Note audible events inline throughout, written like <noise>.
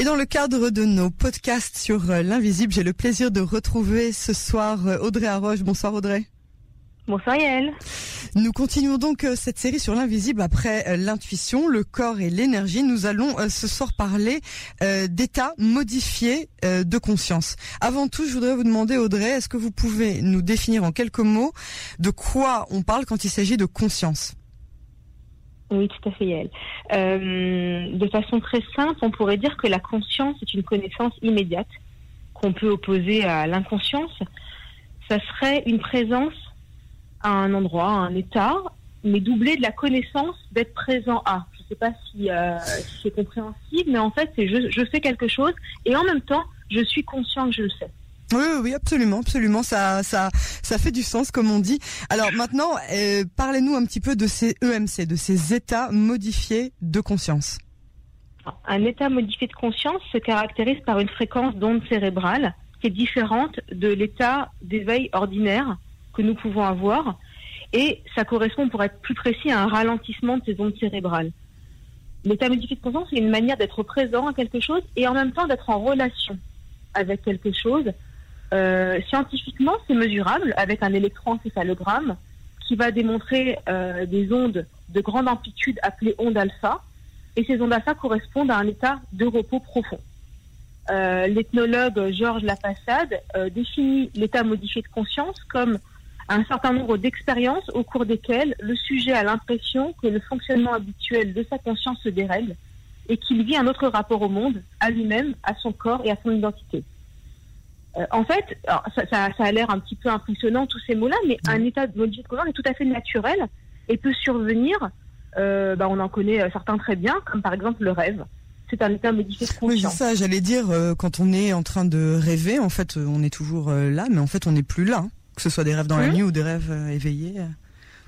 Et dans le cadre de nos podcasts sur euh, l'invisible, j'ai le plaisir de retrouver ce soir euh, Audrey Arroche. Bonsoir Audrey. Bonsoir Yael. Nous continuons donc euh, cette série sur l'invisible après l'intuition, le corps et l'énergie. Nous allons ce soir parler d'état modifié de conscience. Avant tout, je voudrais vous demander Audrey, est-ce que vous pouvez nous définir en quelques mots de quoi on parle quand il s'agit de conscience? Oui, tout à fait, Yael. Euh, de façon très simple, on pourrait dire que la conscience est une connaissance immédiate qu'on peut opposer à l'inconscience. Ça serait une présence à un endroit, à un état, mais doublée de la connaissance d'être présent à. Je ne sais pas euh, si, c'est compréhensible, mais en fait, c'est je, je fais quelque chose et en même temps, je suis conscient que je le sais. Oui, oui, absolument, absolument. Ça, ça, ça fait du sens, comme on dit. Alors maintenant, euh, parlez-nous un petit peu de ces EMC, de ces états modifiés de conscience. Un état modifié de conscience se caractérise par une fréquence d'onde cérébrale qui est différente de l'état d'éveil ordinaire que nous pouvons avoir. Et ça correspond, pour être plus précis, à un ralentissement de ces ondes cérébrales. L'état modifié de conscience, c'est une manière d'être présent à quelque chose et en même temps d'être en relation avec quelque chose euh, scientifiquement, c'est mesurable avec un électroencéphalogramme qui va démontrer euh, des ondes de grande amplitude appelées ondes alpha. Et ces ondes alpha correspondent à un état de repos profond. Euh, L'ethnologue Georges Lapassade euh, définit l'état modifié de conscience comme un certain nombre d'expériences au cours desquelles le sujet a l'impression que le fonctionnement habituel de sa conscience se dérègle et qu'il vit un autre rapport au monde, à lui-même, à son corps et à son identité. Euh, en fait, ça, a l'air un petit peu impressionnant tous ces mots-là, mais un état de modifié de conscience est tout à fait naturel et peut survenir. Euh, bah, on en connaît euh, certains très bien, comme par exemple le rêve. C'est un état modifié de conscience. Oui, ça, j'allais dire, quand on est en train de rêver, en fait, on est toujours là, mais en fait, on n'est plus là. Hein. Que ce soit des rêves dans la hum. nuit ou des rêves éveillés,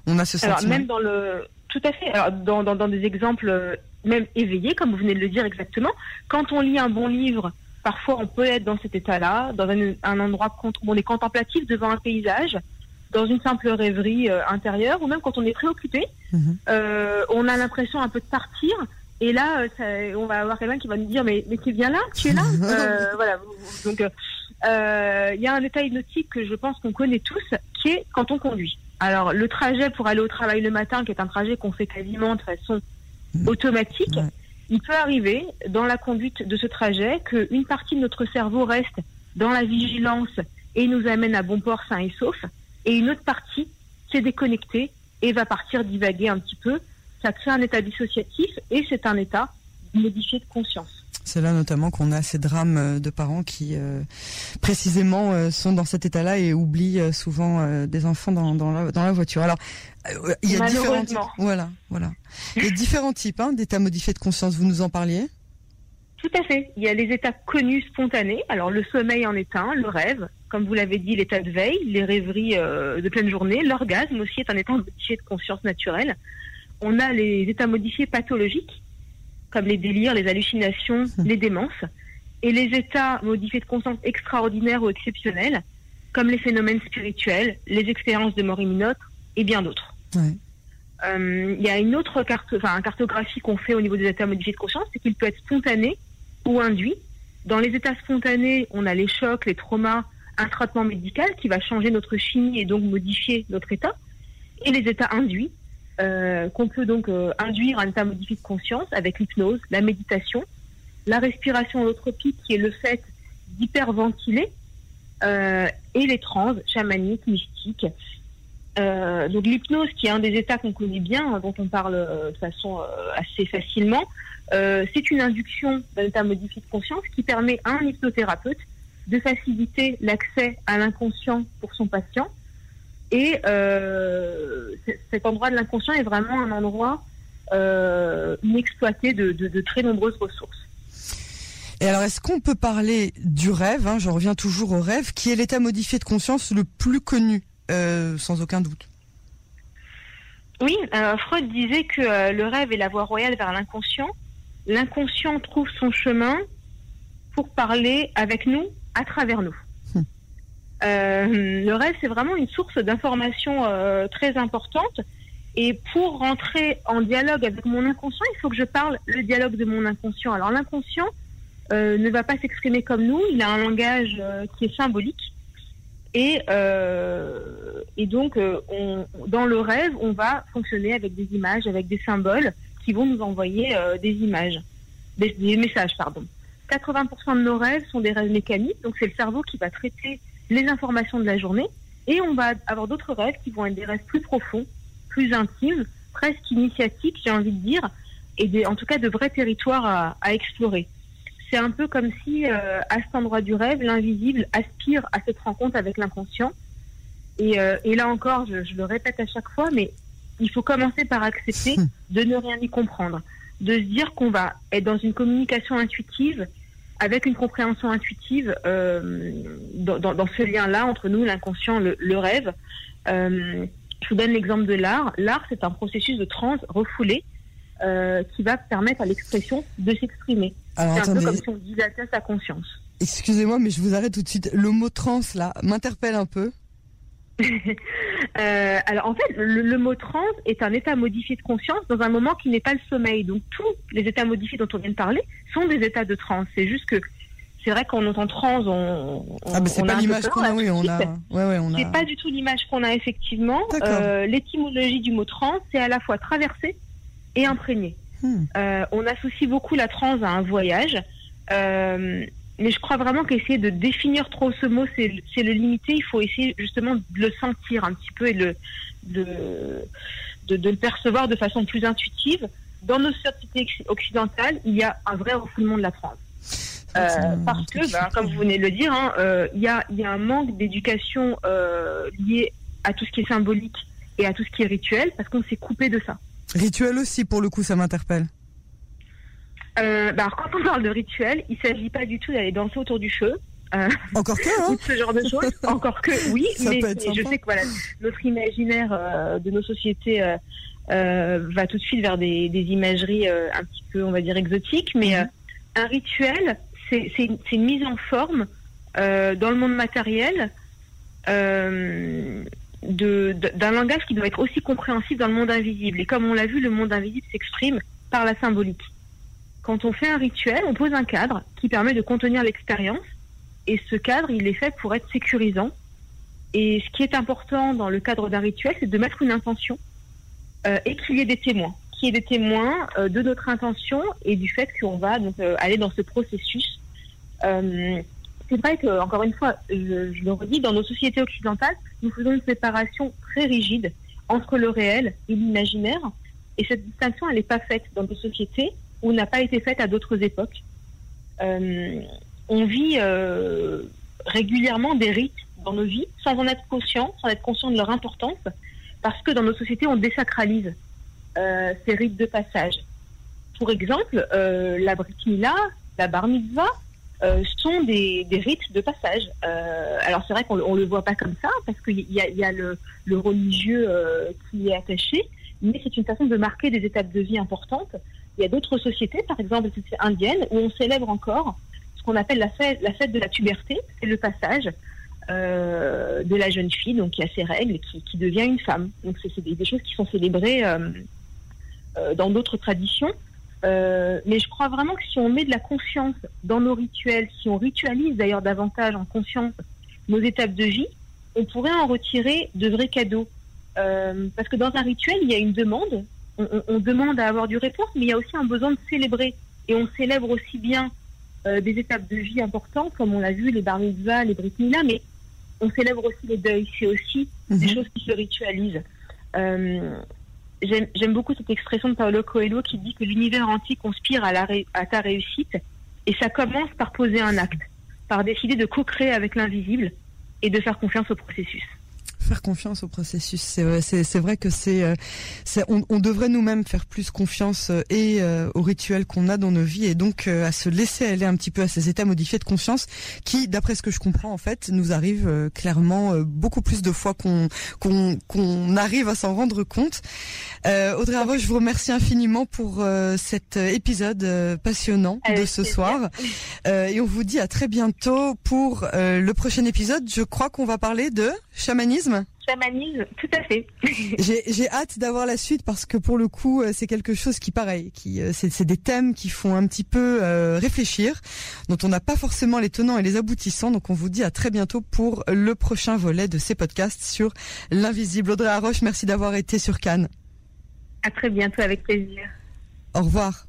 on a ce sentiment. Alors, même dans le, tout à fait. Alors, dans, dans des exemples même éveillés, comme vous venez de le dire exactement, quand on lit un bon livre Parfois, on peut être dans cet état-là, dans un, endroit où on est contemplatif devant un paysage, dans une simple rêverie euh, intérieure, ou même quand on est préoccupé, mhm. euh, on a l'impression un peu de partir. Et là, euh, on va avoir quelqu'un qui va nous dire mais mais tu es bien là, tu es là? <laughs> voilà. Donc il y a un état hypnotique que je pense qu'on connaît tous, qui est quand on conduit. Alors le trajet pour aller au travail le matin, qui est un trajet qu'on fait quasiment de façon mhm. automatique il peut arriver dans la conduite de ce trajet qu'une partie de notre cerveau reste dans la vigilance et nous amène à bon port sain et sauf, et une autre partie s'est déconnectée et va partir divaguer un petit peu. Ça crée un état dissociatif et c'est un état modifié de conscience. C'est là notamment qu'on a ces drames euh, de parents qui euh, précisément euh, sont dans cet état-là et oublient souvent des enfants dans, dans, la, dans la voiture. Alors, il y a différents types. Voilà, voilà. Il y a différents types hein, d'états modifiés de conscience. Vous nous en parliez? Tout à fait. Il y a les états connus spontanés. Alors le sommeil en est un, le rêve, comme vous l'avez dit, l'état de veille, les rêveries de pleine journée, l'orgasme aussi est un état modifié de conscience naturelle. On a les états modifiés pathologiques comme les délires, les hallucinations, hum. les démences, et les états modifiés de conscience extraordinaires ou exceptionnels, comme les phénomènes spirituels, les expériences de mort imminente et bien d'autres. Euh, il y a une autre carte, enfin, cartographie qu'on fait au niveau des états modifiés de conscience, c'est qu'il peut être spontané ou induit. Dans les états spontanés, on a les chocs, les traumas, un traitement médical qui va changer notre chimie et donc modifier notre état. Et les états induits, euh, qu'on peut donc euh, induire un état modifié de conscience avec l'hypnose, la méditation, la respiration holotropique qui est le fait d'hyperventiler euh, et les trans chamaniques, mystiques. donc l'hypnose qui est un des états qu'on connaît bien, dont on parle de façon assez facilement, c'est une induction d'un état modifié de conscience qui permet à un hypnothérapeute de faciliter l'accès à l'inconscient pour son patient et euh, cet endroit de l'inconscient est vraiment un endroit euh, inexploité de, de, très nombreuses ressources. Et alors, est-ce qu'on peut parler du rêve hein, Je reviens toujours au rêve, qui est l'état modifié de conscience le plus connu, euh, sans aucun doute? Oui, Freud disait que le rêve est la voie royale vers l'inconscient. L'inconscient trouve son chemin pour parler avec nous à travers nous. Euh, le rêve, c'est vraiment une source d'information euh, très importante. Et pour rentrer en dialogue avec mon inconscient, il faut que je parle le dialogue de mon inconscient. Alors l'inconscient, ne va pas s'exprimer comme nous. Il a un langage qui est symbolique. Et, et donc, on, dans le rêve, on va fonctionner avec des images, avec des symboles qui vont nous envoyer des images, des messages, pardon. 80% de nos rêves sont des rêves mécaniques, donc c'est le cerveau qui va traiter les informations de la journée, et on va avoir d'autres rêves qui vont être des rêves plus profonds, plus intimes, presque initiatiques, j'ai envie de dire, et des, en tout cas de vrais territoires à, à explorer. C'est un peu comme si, euh, à cet endroit du rêve, l'invisible aspire à cette rencontre avec l'inconscient. Et, euh, et, là encore, je, je, le répète à chaque fois, mais il faut commencer par accepter <laughs> de ne rien y comprendre, de se dire qu'on va être dans une communication intuitive avec une compréhension intuitive euh, dans, dans, dans, ce lien-là entre nous, l'inconscient, le, le, rêve. Euh, je vous donne l'exemple de l'art. L'art, c'est un processus de transe refoulé euh, qui va permettre à l'expression de s'exprimer. C'est un attendez. peu comme si on dilatait sa conscience. Excusez-moi, mais je vous arrête tout de suite. Le mot trans, là, m'interpelle un peu. Euh, alors en fait, le, le, mot trans est un état modifié de conscience dans un moment qui n'est pas le sommeil. Donc tous les états modifiés dont on vient de parler sont des états de trans. C'est juste que c'est vrai qu'on entend trans, on, on ah mais c'est pas l'image qu'on a, oui, on a, ouais, ouais, on a. C'est pas du tout l'image qu'on a effectivement. Euh, L'étymologie du mot trans, c'est à la fois traverser et imprégner. Hmm. Euh, on associe beaucoup la trans à un voyage. Euh, mais je crois vraiment qu'essayer de définir trop ce mot, c'est le limiter. Il faut essayer justement de le sentir un petit peu et de, de, de, de le percevoir de façon plus intuitive. Dans nos sociétés occidentales, il y a un vrai refoulement de la France. Euh, parce que, bah, comme vous venez de le dire, hein, euh, il, y a, il y a un manque d'éducation euh, lié à tout ce qui est symbolique et à tout ce qui est rituel, parce qu'on s'est coupé de ça. Rituel aussi, pour le coup, ça m'interpelle. Euh, bah alors quand on parle de rituel, il s'agit pas du tout d'aller danser autour du feu. Euh, Encore que, hein <laughs> ou de ce genre de choses. Encore que, oui, mais, mais je sais que voilà, notre imaginaire euh, de nos sociétés va tout de suite vers des, des imageries un petit peu, on va dire, exotiques. Mais mm -hmm. un rituel, c'est une, une, mise en forme dans le monde matériel d'un langage qui doit être aussi compréhensible dans le monde invisible. Et comme on l'a vu, le monde invisible s'exprime par la symbolique quand on fait un rituel, on pose un cadre qui permet de contenir l'expérience. Et ce cadre, il est fait pour être sécurisant. Et ce qui est important dans le cadre d'un rituel, c'est de mettre une intention euh, et qu'il y ait des témoins. Qu'il y ait des témoins euh, de notre intention et du fait qu'on va donc euh, aller dans ce processus. Euh, c'est vrai que, encore une fois, je, je, le redis, dans nos sociétés occidentales, nous faisons une séparation très rigide entre le réel et l'imaginaire. Et cette distinction, elle n'est pas faite dans nos sociétés ou n'a pas été faite à d'autres époques. Euh, on vit euh, régulièrement des rites dans nos vies sans en être conscient, sans être conscient de leur importance, parce que dans nos sociétés, on désacralise euh, ces rites de passage. Pour exemple, la brit mila, la bar mitzvah, sont des, rites de passage. Alors c'est vrai qu'on ne le voit pas comme ça, parce qu'il y a, le, religieux qui est attaché, mais c'est une façon de marquer des étapes de vie importantes il y a d'autres sociétés, par exemple sociétés indiennes, où on célèbre encore ce qu'on appelle la fête, de la tuberté, c'est le passage euh, de la jeune fille, donc qui a ses règles, qui, qui devient une femme. Donc c'est des, choses qui sont célébrées euh, euh, dans d'autres traditions. Mais je crois vraiment que si on met de la conscience dans nos rituels, si on ritualise d'ailleurs davantage en conscience nos étapes de vie, on pourrait en retirer de vrais cadeaux. Parce que dans un rituel, il y a une demande, on, on, demande à avoir du réponse, mais il y a aussi un besoin de célébrer. Et on célèbre aussi bien euh, des étapes de vie importantes, comme on l'a vu, les bar mitzvahs, les brit mais on célèbre aussi les deuils. C'est aussi mm -hmm. des choses qui se ritualisent. Euh, J'aime beaucoup cette expression de Paolo Coelho qui dit que l'univers entier conspire à, la à ta réussite. Et ça commence par poser un acte, par décider de co-créer avec l'invisible et de faire confiance au processus faire confiance au processus. C'est vrai que c'est, euh, on, on, devrait nous-mêmes faire plus confiance euh, et euh, aux rituels qu'on a dans nos vies et donc euh, à se laisser aller un petit peu à ces états modifiés de conscience qui, d'après ce que je comprends en fait, nous arrivent euh, clairement euh, beaucoup plus de fois qu'on qu'on qu'on arrive à s'en rendre compte. Audrey Arvo, je vous remercie infiniment pour cet épisode passionnant de ce soir et on vous dit à très bientôt pour le prochain épisode. Je crois qu'on va parler de chamanisme chamanise, tout à fait. <laughs> J'ai hâte d'avoir la suite parce que pour le coup, c'est quelque chose qui, pareil, qui c'est des thèmes qui font un petit peu réfléchir, dont on n'a pas forcément les tenants et les aboutissants. Donc on vous dit à très bientôt pour le prochain volet de ces podcasts sur l'invisible. Audrey Arroche, merci d'avoir été sur Cannes. À très bientôt, avec plaisir. Au revoir.